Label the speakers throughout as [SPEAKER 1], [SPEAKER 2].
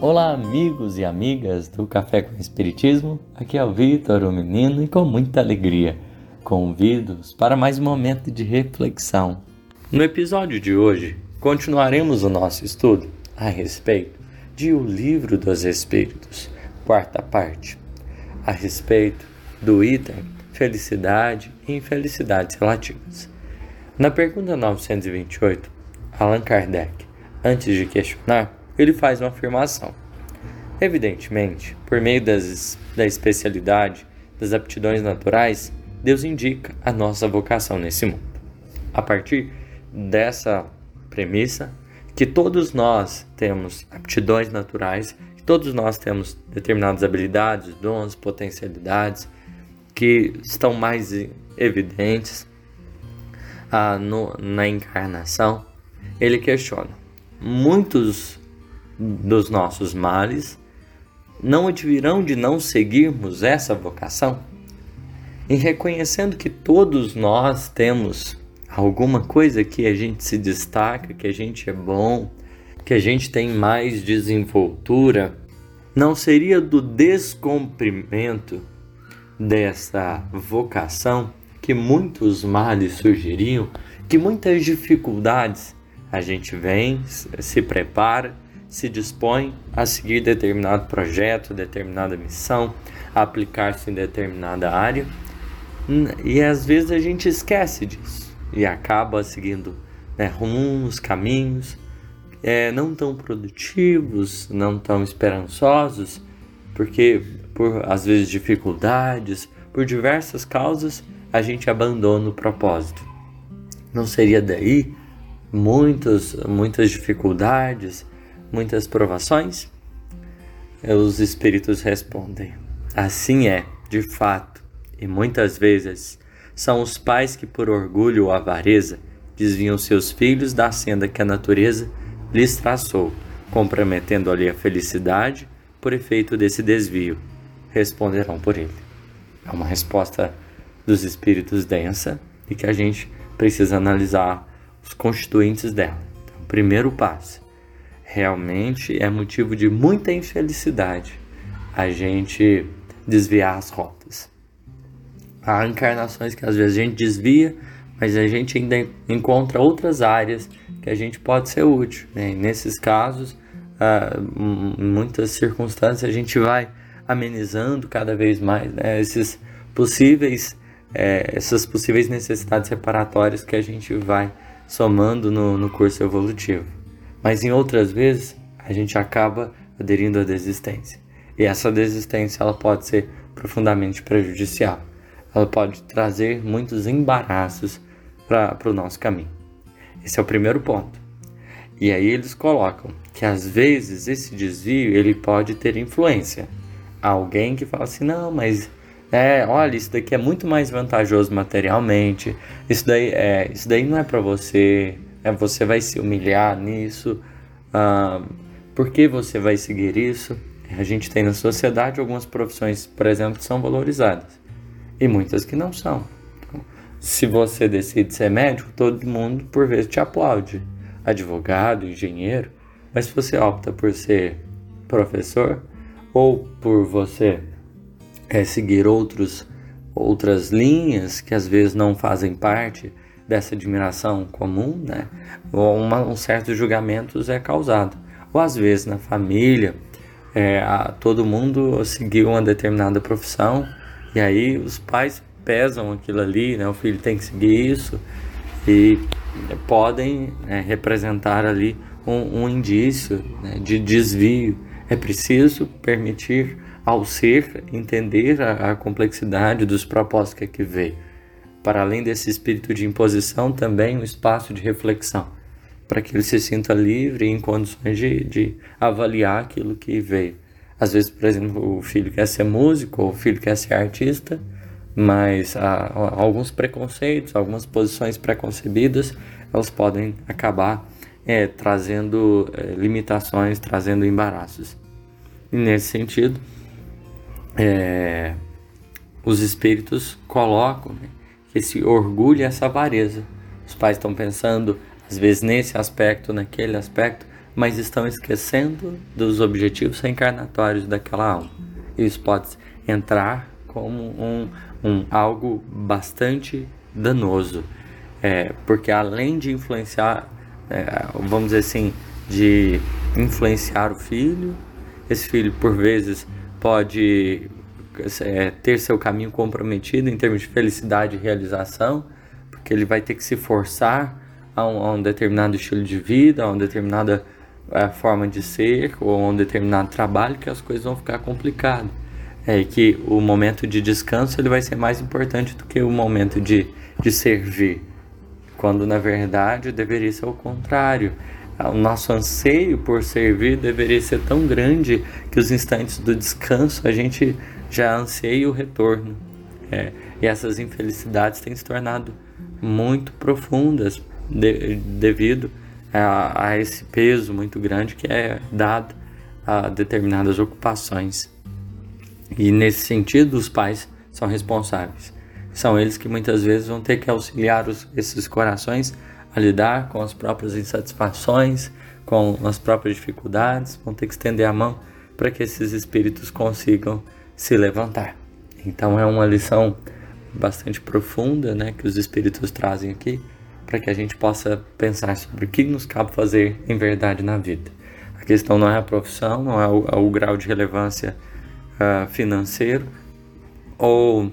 [SPEAKER 1] Olá, amigos e amigas do Café com Espiritismo. Aqui é o Vitor, o menino, e com muita alegria convido-os para mais um momento de reflexão. No episódio de hoje, continuaremos o nosso estudo a respeito de O Livro dos Espíritos, quarta parte, a respeito do item felicidade e infelicidades relativas. Na pergunta 928, Allan Kardec, antes de questionar, ele faz uma afirmação. Evidentemente, por meio das, da especialidade das aptidões naturais, Deus indica a nossa vocação nesse mundo. A partir dessa premissa, que todos nós temos aptidões naturais, que todos nós temos determinadas habilidades, dons, potencialidades que estão mais evidentes ah, no, na encarnação, ele questiona: muitos dos nossos males não advirão de não seguirmos essa vocação? Em reconhecendo que todos nós temos alguma coisa que a gente se destaca, que a gente é bom, que a gente tem mais desenvoltura, não seria do descumprimento dessa vocação que muitos males surgiriam, que muitas dificuldades a gente vem, se prepara se dispõe a seguir determinado projeto, determinada missão, aplicar-se em determinada área. E às vezes a gente esquece disso e acaba seguindo né, rumos, caminhos é, não tão produtivos, não tão esperançosos, porque por às vezes dificuldades, por diversas causas, a gente abandona o propósito. Não seria daí muitas, muitas dificuldades, muitas provações? Os espíritos respondem: Assim é, de fato, e muitas vezes são os pais que, por orgulho ou avareza, desviam seus filhos da senda que a natureza lhes traçou, comprometendo ali a felicidade por efeito desse desvio. Responderão por ele. É uma resposta dos espíritos densa e que a gente precisa analisar os constituintes dela. Então, primeiro passo realmente é motivo de muita infelicidade a gente desviar as rotas. Há encarnações que às vezes a gente desvia, mas a gente ainda encontra outras áreas que a gente pode ser útil. Né? nesses casos, em muitas circunstâncias, a gente vai amenizando cada vez mais né? esses possíveis, é, essas possíveis necessidades reparatórias que a gente vai somando no, no curso evolutivo. Mas em outras vezes a gente acaba aderindo à desistência. E essa desistência ela pode ser profundamente prejudicial. Ela pode trazer muitos embaraços para o nosso caminho. Esse é o primeiro ponto. E aí eles colocam que às vezes esse desvio ele pode ter influência. Alguém que fala assim, não, mas é, olha, isso daqui é muito mais vantajoso materialmente. Isso daí é, isso daí não é para você. É, você vai se humilhar nisso. Ah, por que você vai seguir isso? A gente tem na sociedade algumas profissões, por exemplo, que são valorizadas e muitas que não são. Se você decide ser médico, todo mundo por vezes te aplaude. Advogado, engenheiro. Mas se você opta por ser professor ou por você é, seguir outros, outras linhas que às vezes não fazem parte dessa admiração comum, né? Uma, um certo julgamentos é causado. Ou às vezes na família, é, a, todo mundo seguiu uma determinada profissão e aí os pais pesam aquilo ali, né? O filho tem que seguir isso e podem né, representar ali um, um indício né, de desvio. É preciso permitir ao ser entender a, a complexidade dos propósitos que aqui veio para além desse espírito de imposição, também um espaço de reflexão, para que ele se sinta livre e em condições de, de avaliar aquilo que veio. Às vezes, por exemplo, o filho quer ser músico, ou o filho quer ser artista, mas há alguns preconceitos, algumas posições preconcebidas, elas podem acabar é, trazendo é, limitações, trazendo embaraços. E nesse sentido, é, os espíritos colocam né, esse orgulho e essa avareza. Os pais estão pensando, às vezes, nesse aspecto, naquele aspecto, mas estão esquecendo dos objetivos reencarnatórios daquela alma. Isso pode entrar como um, um algo bastante danoso, é, porque além de influenciar, é, vamos dizer assim, de influenciar o filho, esse filho por vezes pode é, ter seu caminho comprometido em termos de felicidade e realização, porque ele vai ter que se forçar a um, a um determinado estilo de vida, a uma determinada é, forma de ser ou a um determinado trabalho, que as coisas vão ficar complicadas. É que o momento de descanso ele vai ser mais importante do que o momento de, de servir, quando na verdade deveria ser o contrário. O nosso anseio por servir deveria ser tão grande que os instantes do descanso a gente já anseia o retorno. É, e essas infelicidades têm se tornado muito profundas de, devido a, a, esse peso muito grande que é dado a determinadas ocupações. E nesse sentido, os pais são responsáveis. São eles que muitas vezes vão ter que auxiliar os, esses corações a lidar com as próprias insatisfações, com as próprias dificuldades, vão ter que estender a mão para que esses espíritos consigam se levantar. Então é uma lição bastante profunda, né, que os espíritos trazem aqui, para que a gente possa pensar sobre o que nos cabe fazer em verdade na vida. A questão não é a profissão, não é o, é o grau de relevância uh, financeiro ou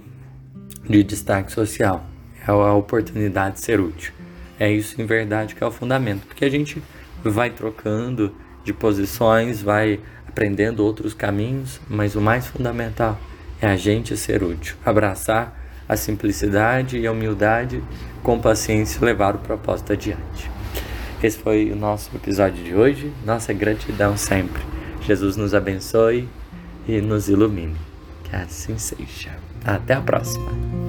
[SPEAKER 1] de destaque social, é a oportunidade de ser útil. É isso em verdade que é o fundamento, porque a gente vai trocando de posições, vai aprendendo outros caminhos, mas o mais fundamental é a gente ser útil, abraçar a simplicidade e a humildade, com paciência levar o propósito adiante. Esse foi o nosso episódio de hoje. Nossa gratidão sempre. Jesus nos abençoe e nos ilumine. Que assim seja. Até a próxima.